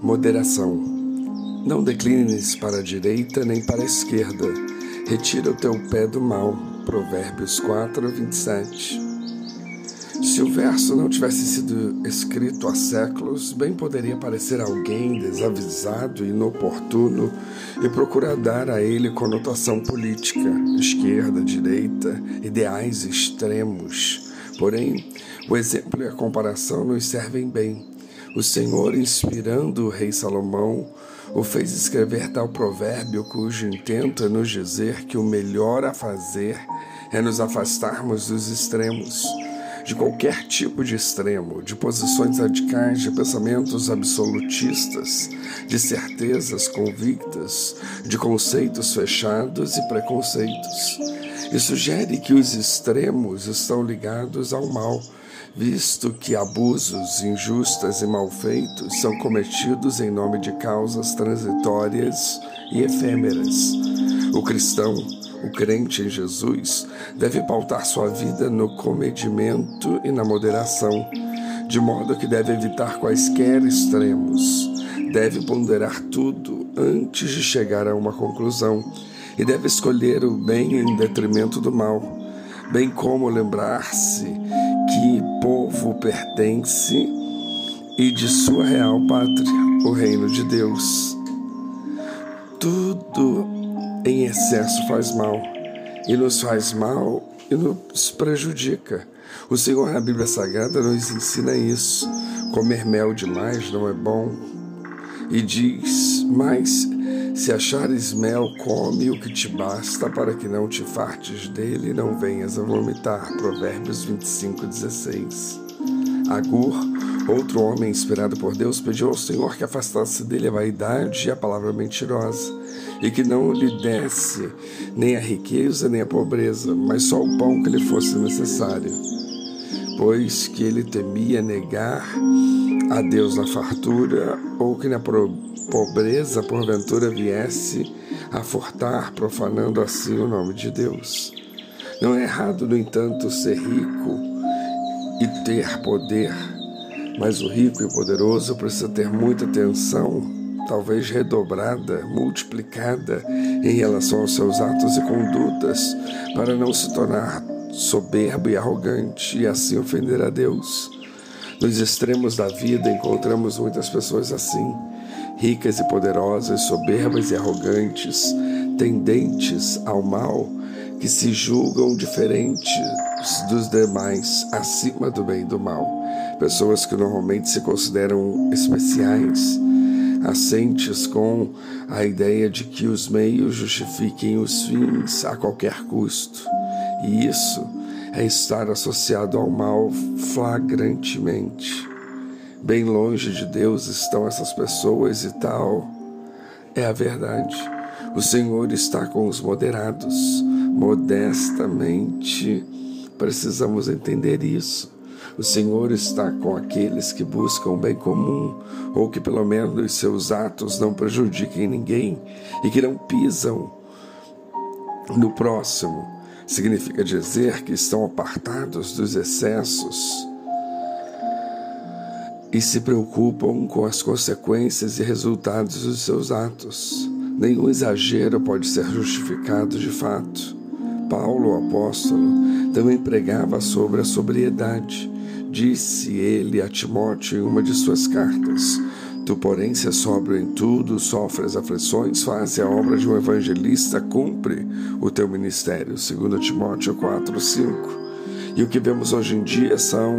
Moderação. Não declines para a direita nem para a esquerda. Retira o teu pé do mal. Provérbios 4, 27. Se o verso não tivesse sido escrito há séculos, bem poderia parecer alguém desavisado e inoportuno e procurar dar a ele conotação política, esquerda, direita, ideais extremos. Porém, o exemplo e a comparação nos servem bem o Senhor, inspirando o rei Salomão, o fez escrever tal provérbio cujo intento é nos dizer que o melhor a fazer é nos afastarmos dos extremos, de qualquer tipo de extremo, de posições radicais, de pensamentos absolutistas, de certezas convictas, de conceitos fechados e preconceitos. E sugere que os extremos estão ligados ao mal visto que abusos injustos e malfeitos são cometidos em nome de causas transitórias e efêmeras. O cristão, o crente em Jesus, deve pautar sua vida no comedimento e na moderação, de modo que deve evitar quaisquer extremos, deve ponderar tudo antes de chegar a uma conclusão e deve escolher o bem em detrimento do mal, bem como lembrar-se que povo pertence e de sua real pátria, o reino de Deus. Tudo em excesso faz mal, e nos faz mal e nos prejudica. O Senhor na Bíblia Sagrada nos ensina isso. Comer mel demais não é bom. E diz: Mas se achares mel, come o que te basta, para que não te fartes dele e não venhas a vomitar. Provérbios 25, 16. Agur, outro homem inspirado por Deus, pediu ao Senhor que afastasse dele a vaidade e a palavra mentirosa, e que não lhe desse nem a riqueza nem a pobreza, mas só o pão que lhe fosse necessário, pois que ele temia negar a Deus na fartura, ou que na pobreza porventura viesse a furtar, profanando assim o nome de Deus. Não é errado, no entanto, ser rico e ter poder, mas o rico e poderoso precisa ter muita atenção, talvez redobrada, multiplicada em relação aos seus atos e condutas, para não se tornar soberbo e arrogante e assim ofender a Deus. Nos extremos da vida encontramos muitas pessoas assim, ricas e poderosas, soberbas e arrogantes, tendentes ao mal, que se julgam diferentes dos demais, acima do bem e do mal. Pessoas que normalmente se consideram especiais, assentes com a ideia de que os meios justifiquem os fins a qualquer custo. E isso é estar associado ao mal flagrantemente. Bem longe de Deus estão essas pessoas e tal. É a verdade. O Senhor está com os moderados. Modestamente, precisamos entender isso. O Senhor está com aqueles que buscam o bem comum, ou que pelo menos seus atos não prejudiquem ninguém e que não pisam no próximo significa dizer que estão apartados dos excessos e se preocupam com as consequências e resultados dos seus atos. Nenhum exagero pode ser justificado de fato. Paulo, o apóstolo, também pregava sobre a sobriedade. Disse ele a Timóteo em uma de suas cartas: Tu, porém, se é sóbrio em tudo, sofres aflições, faz a obra de um evangelista, cumpre o teu ministério. 2 Timóteo 4, 5. E o que vemos hoje em dia são,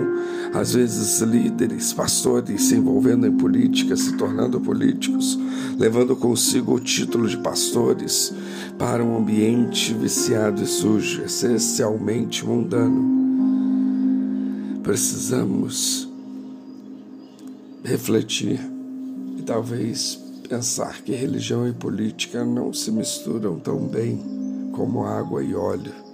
às vezes, líderes, pastores se envolvendo em política, se tornando políticos, levando consigo o título de pastores para um ambiente viciado e sujo, essencialmente mundano. Precisamos refletir talvez pensar que religião e política não se misturam tão bem como água e óleo.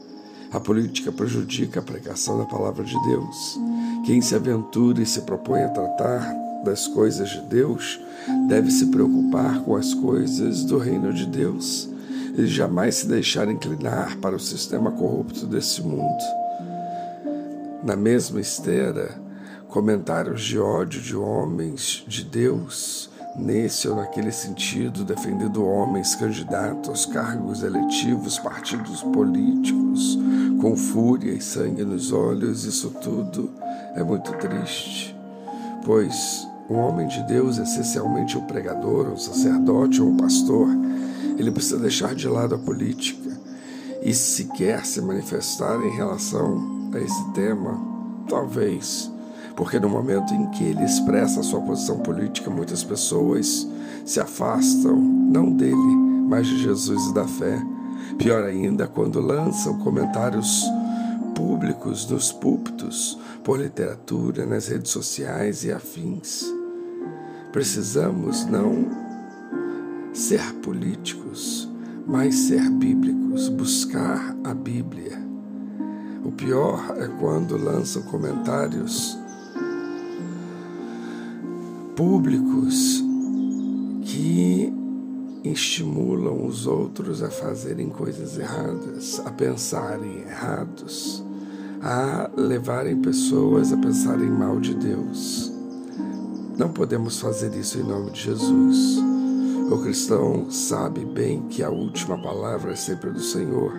A política prejudica a pregação da palavra de Deus. Quem se aventura e se propõe a tratar das coisas de Deus deve se preocupar com as coisas do reino de Deus e jamais se deixar inclinar para o sistema corrupto desse mundo. Na mesma esteira, comentários de ódio de homens de Deus nesse ou naquele sentido, defendendo homens candidatos cargos eletivos, partidos políticos, com fúria e sangue nos olhos, isso tudo é muito triste, pois um homem de Deus, essencialmente um pregador, um sacerdote ou um pastor, ele precisa deixar de lado a política e se quer se manifestar em relação a esse tema, talvez. Porque no momento em que ele expressa a sua posição política, muitas pessoas se afastam, não dele, mas de Jesus e da fé. Pior ainda, quando lançam comentários públicos nos púlpitos, por literatura, nas redes sociais e afins. Precisamos não ser políticos, mas ser bíblicos, buscar a Bíblia. O pior é quando lançam comentários públicos que estimulam os outros a fazerem coisas erradas, a pensarem errados, a levarem pessoas a pensarem mal de Deus. Não podemos fazer isso em nome de Jesus. O cristão sabe bem que a última palavra é sempre do Senhor,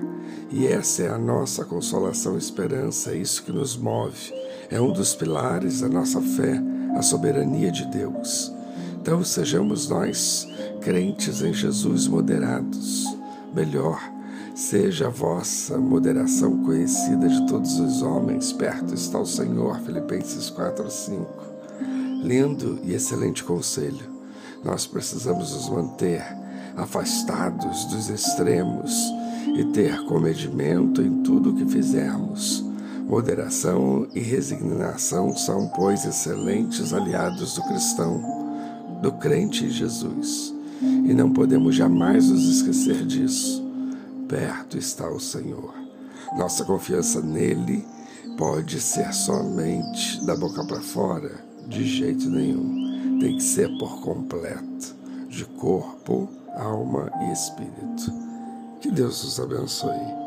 e essa é a nossa consolação e esperança, é isso que nos move, é um dos pilares da nossa fé a soberania de Deus. Então sejamos nós, crentes em Jesus, moderados. Melhor, seja a vossa moderação conhecida de todos os homens. Perto está o Senhor, Filipenses 4, 5. Lindo e excelente conselho. Nós precisamos nos manter afastados dos extremos e ter comedimento em tudo o que fizermos Moderação e resignação são, pois, excelentes aliados do cristão, do crente em Jesus. E não podemos jamais nos esquecer disso. Perto está o Senhor. Nossa confiança nele pode ser somente da boca para fora? De jeito nenhum. Tem que ser por completo, de corpo, alma e espírito. Que Deus nos abençoe.